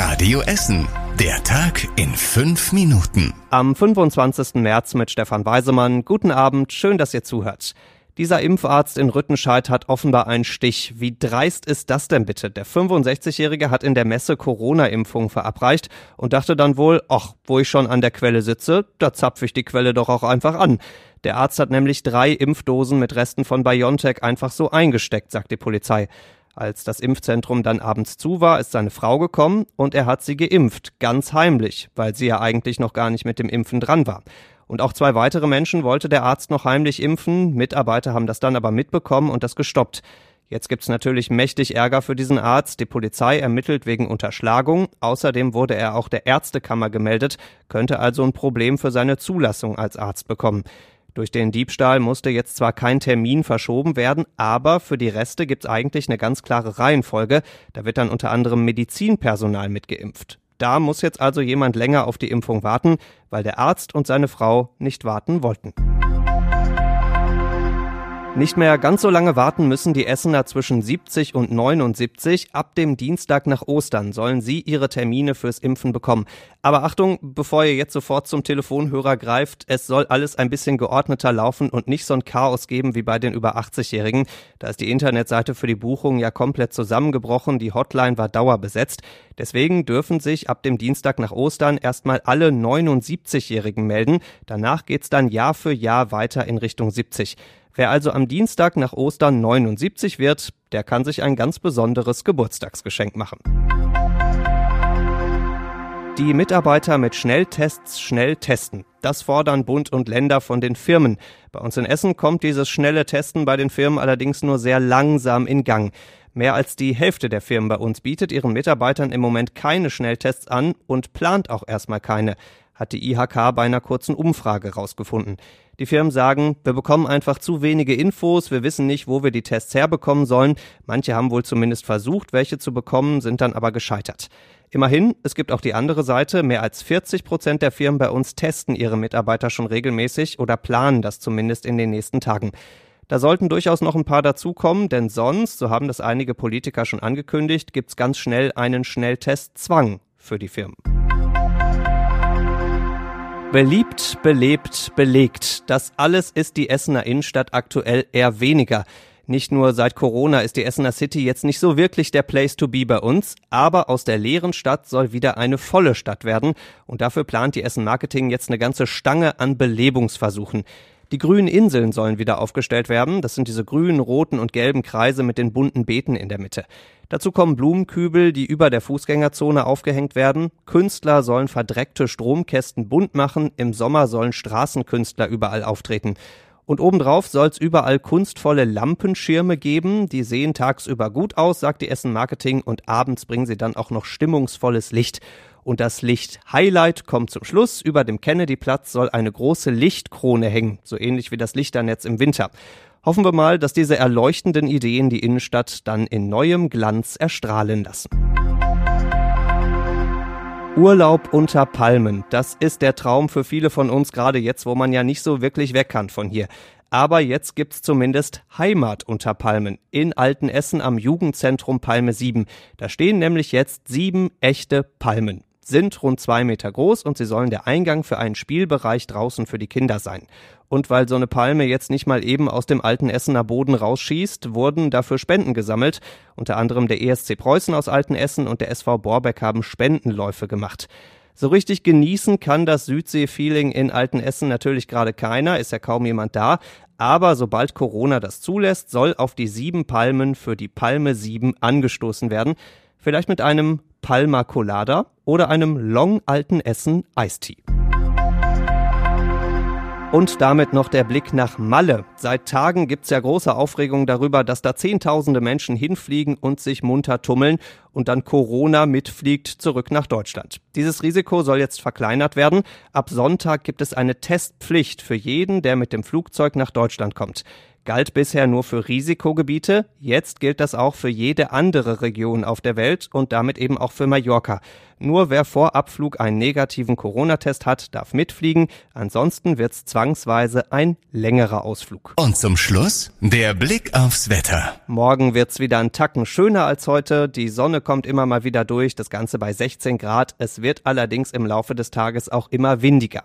Radio Essen. Der Tag in fünf Minuten. Am 25. März mit Stefan Weisemann. Guten Abend, schön, dass ihr zuhört. Dieser Impfarzt in Rüttenscheid hat offenbar einen Stich. Wie dreist ist das denn bitte? Der 65-Jährige hat in der Messe Corona-Impfung verabreicht und dachte dann wohl, ach, wo ich schon an der Quelle sitze, da zapfe ich die Quelle doch auch einfach an. Der Arzt hat nämlich drei Impfdosen mit Resten von BioNTech einfach so eingesteckt, sagt die Polizei. Als das Impfzentrum dann abends zu war, ist seine Frau gekommen und er hat sie geimpft, ganz heimlich, weil sie ja eigentlich noch gar nicht mit dem Impfen dran war. Und auch zwei weitere Menschen wollte der Arzt noch heimlich impfen, Mitarbeiter haben das dann aber mitbekommen und das gestoppt. Jetzt gibt's natürlich mächtig Ärger für diesen Arzt. Die Polizei ermittelt wegen Unterschlagung. Außerdem wurde er auch der Ärztekammer gemeldet, könnte also ein Problem für seine Zulassung als Arzt bekommen. Durch den Diebstahl musste jetzt zwar kein Termin verschoben werden, aber für die Reste gibt's eigentlich eine ganz klare Reihenfolge. Da wird dann unter anderem Medizinpersonal mitgeimpft. Da muss jetzt also jemand länger auf die Impfung warten, weil der Arzt und seine Frau nicht warten wollten. Nicht mehr ganz so lange warten müssen die Essener zwischen 70 und 79. Ab dem Dienstag nach Ostern sollen sie ihre Termine fürs Impfen bekommen. Aber Achtung, bevor ihr jetzt sofort zum Telefonhörer greift, es soll alles ein bisschen geordneter laufen und nicht so ein Chaos geben wie bei den über 80-Jährigen. Da ist die Internetseite für die Buchung ja komplett zusammengebrochen, die Hotline war dauerbesetzt. Deswegen dürfen sich ab dem Dienstag nach Ostern erstmal alle 79-Jährigen melden. Danach geht's dann Jahr für Jahr weiter in Richtung 70. Wer also am Dienstag nach Ostern 79 wird, der kann sich ein ganz besonderes Geburtstagsgeschenk machen. Die Mitarbeiter mit Schnelltests schnell testen. Das fordern Bund und Länder von den Firmen. Bei uns in Essen kommt dieses schnelle Testen bei den Firmen allerdings nur sehr langsam in Gang. Mehr als die Hälfte der Firmen bei uns bietet ihren Mitarbeitern im Moment keine Schnelltests an und plant auch erstmal keine hat die IHK bei einer kurzen Umfrage rausgefunden. Die Firmen sagen, wir bekommen einfach zu wenige Infos, wir wissen nicht, wo wir die Tests herbekommen sollen. Manche haben wohl zumindest versucht, welche zu bekommen, sind dann aber gescheitert. Immerhin, es gibt auch die andere Seite. Mehr als 40 Prozent der Firmen bei uns testen ihre Mitarbeiter schon regelmäßig oder planen das zumindest in den nächsten Tagen. Da sollten durchaus noch ein paar dazukommen, denn sonst, so haben das einige Politiker schon angekündigt, gibt's ganz schnell einen Schnelltestzwang für die Firmen. Beliebt, belebt, belegt. Das alles ist die Essener Innenstadt aktuell eher weniger. Nicht nur seit Corona ist die Essener City jetzt nicht so wirklich der Place to be bei uns, aber aus der leeren Stadt soll wieder eine volle Stadt werden und dafür plant die Essen Marketing jetzt eine ganze Stange an Belebungsversuchen. Die grünen Inseln sollen wieder aufgestellt werden. Das sind diese grünen, roten und gelben Kreise mit den bunten Beeten in der Mitte. Dazu kommen Blumenkübel, die über der Fußgängerzone aufgehängt werden. Künstler sollen verdreckte Stromkästen bunt machen. Im Sommer sollen Straßenkünstler überall auftreten. Und obendrauf soll es überall kunstvolle Lampenschirme geben. Die sehen tagsüber gut aus, sagt die Essen Marketing, und abends bringen sie dann auch noch stimmungsvolles Licht. Und das Licht-Highlight kommt zum Schluss. Über dem Kennedy-Platz soll eine große Lichtkrone hängen, so ähnlich wie das Lichternetz im Winter. Hoffen wir mal, dass diese erleuchtenden Ideen die Innenstadt dann in neuem Glanz erstrahlen lassen. Urlaub unter Palmen, das ist der Traum für viele von uns, gerade jetzt, wo man ja nicht so wirklich weg kann von hier. Aber jetzt gibt's zumindest Heimat unter Palmen in Altenessen am Jugendzentrum Palme 7. Da stehen nämlich jetzt sieben echte Palmen sind rund zwei Meter groß und sie sollen der Eingang für einen Spielbereich draußen für die Kinder sein. Und weil so eine Palme jetzt nicht mal eben aus dem alten Essener Boden rausschießt, wurden dafür Spenden gesammelt. Unter anderem der ESC Preußen aus Altenessen und der SV Borbeck haben Spendenläufe gemacht. So richtig genießen kann das Südsee-Feeling in Altenessen natürlich gerade keiner, ist ja kaum jemand da. Aber sobald Corona das zulässt, soll auf die sieben Palmen für die Palme 7 angestoßen werden. Vielleicht mit einem Palma Colada oder einem Long Alten Essen Eistee. Und damit noch der Blick nach Malle. Seit Tagen gibt's ja große Aufregung darüber, dass da Zehntausende Menschen hinfliegen und sich munter tummeln und dann Corona mitfliegt zurück nach Deutschland. Dieses Risiko soll jetzt verkleinert werden. Ab Sonntag gibt es eine Testpflicht für jeden, der mit dem Flugzeug nach Deutschland kommt. Galt bisher nur für Risikogebiete, jetzt gilt das auch für jede andere Region auf der Welt und damit eben auch für Mallorca. Nur wer vor Abflug einen negativen Corona-Test hat, darf mitfliegen, ansonsten wird's zwangsweise ein längerer Ausflug. Und zum Schluss der Blick aufs Wetter. Morgen wird's wieder ein Tacken schöner als heute, die Sonne kommt immer mal wieder durch, das Ganze bei 16 Grad, es wird allerdings im Laufe des Tages auch immer windiger.